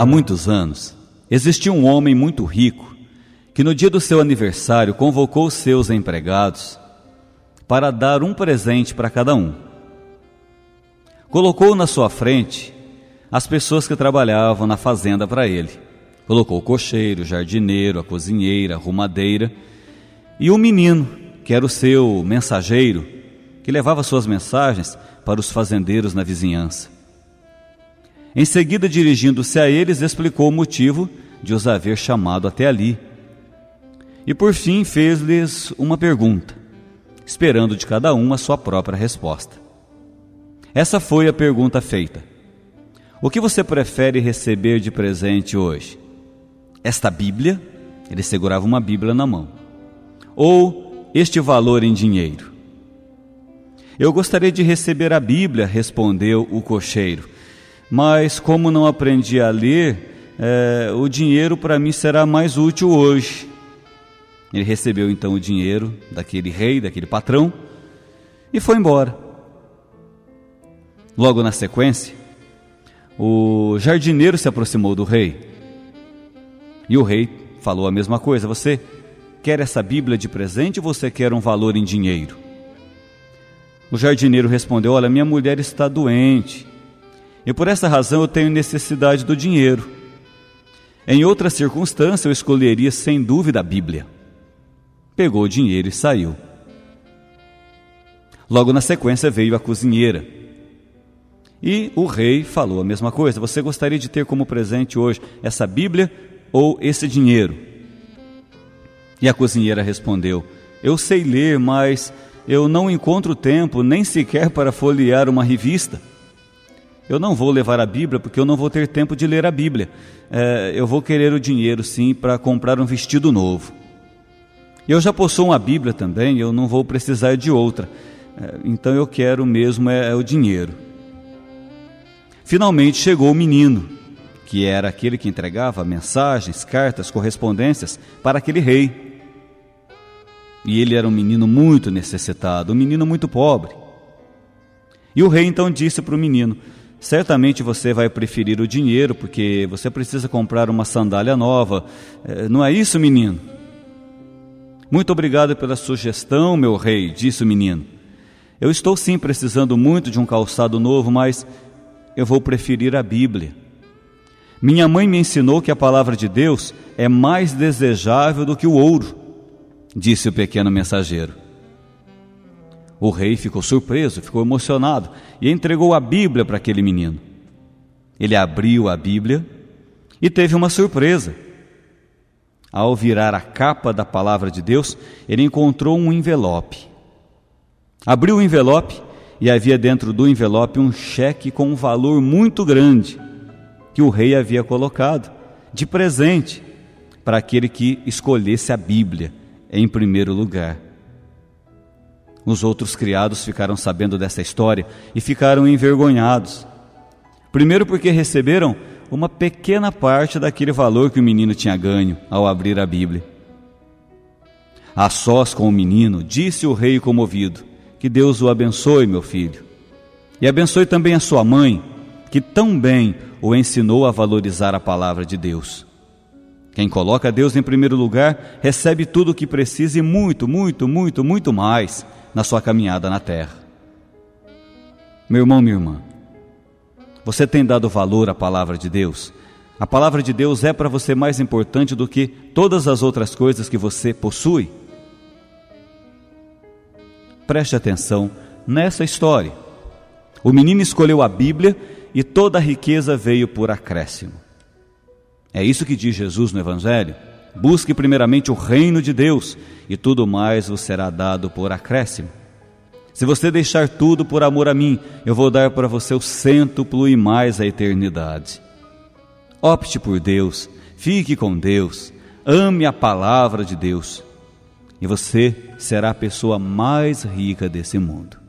Há muitos anos, existia um homem muito rico que, no dia do seu aniversário, convocou seus empregados para dar um presente para cada um. Colocou na sua frente as pessoas que trabalhavam na fazenda para ele. Colocou o cocheiro, o jardineiro, a cozinheira, a rumadeira e o menino, que era o seu mensageiro, que levava suas mensagens para os fazendeiros na vizinhança. Em seguida, dirigindo-se a eles, explicou o motivo de os haver chamado até ali. E por fim fez-lhes uma pergunta, esperando de cada um a sua própria resposta. Essa foi a pergunta feita: O que você prefere receber de presente hoje? Esta Bíblia? Ele segurava uma Bíblia na mão. Ou este valor em dinheiro? Eu gostaria de receber a Bíblia, respondeu o cocheiro mas como não aprendi a ler, é, o dinheiro para mim será mais útil hoje. Ele recebeu então o dinheiro daquele rei, daquele patrão, e foi embora. Logo na sequência, o jardineiro se aproximou do rei. E o rei falou a mesma coisa: Você quer essa Bíblia de presente ou você quer um valor em dinheiro? O jardineiro respondeu: Olha, minha mulher está doente e por essa razão eu tenho necessidade do dinheiro. Em outra circunstância, eu escolheria sem dúvida a Bíblia. Pegou o dinheiro e saiu. Logo na sequência veio a cozinheira. E o rei falou a mesma coisa: Você gostaria de ter como presente hoje essa Bíblia ou esse dinheiro? E a cozinheira respondeu: Eu sei ler, mas eu não encontro tempo nem sequer para folhear uma revista. Eu não vou levar a Bíblia porque eu não vou ter tempo de ler a Bíblia. É, eu vou querer o dinheiro sim para comprar um vestido novo. Eu já possuo uma Bíblia também, eu não vou precisar de outra. É, então eu quero mesmo é, é o dinheiro. Finalmente chegou o menino, que era aquele que entregava mensagens, cartas, correspondências para aquele rei. E ele era um menino muito necessitado, um menino muito pobre. E o rei então disse para o menino: Certamente você vai preferir o dinheiro porque você precisa comprar uma sandália nova. É, não é isso, menino? Muito obrigado pela sugestão, meu rei, disse o menino. Eu estou sim precisando muito de um calçado novo, mas eu vou preferir a Bíblia. Minha mãe me ensinou que a palavra de Deus é mais desejável do que o ouro, disse o pequeno mensageiro. O rei ficou surpreso, ficou emocionado e entregou a Bíblia para aquele menino. Ele abriu a Bíblia e teve uma surpresa. Ao virar a capa da palavra de Deus, ele encontrou um envelope. Abriu o envelope e havia dentro do envelope um cheque com um valor muito grande que o rei havia colocado de presente para aquele que escolhesse a Bíblia em primeiro lugar. Os outros criados ficaram sabendo dessa história e ficaram envergonhados. Primeiro, porque receberam uma pequena parte daquele valor que o menino tinha ganho ao abrir a Bíblia. A sós com o menino, disse o rei comovido: Que Deus o abençoe, meu filho. E abençoe também a sua mãe, que tão bem o ensinou a valorizar a palavra de Deus. Quem coloca Deus em primeiro lugar recebe tudo o que precisa e muito, muito, muito, muito mais na sua caminhada na terra. Meu irmão, minha irmã, você tem dado valor à palavra de Deus? A palavra de Deus é para você mais importante do que todas as outras coisas que você possui? Preste atenção nessa história. O menino escolheu a Bíblia e toda a riqueza veio por acréscimo. É isso que diz Jesus no Evangelho. Busque primeiramente o reino de Deus e tudo mais vos será dado por acréscimo. Se você deixar tudo por amor a mim, eu vou dar para você o cêntuplo e mais a eternidade. Opte por Deus, fique com Deus, ame a palavra de Deus, e você será a pessoa mais rica desse mundo.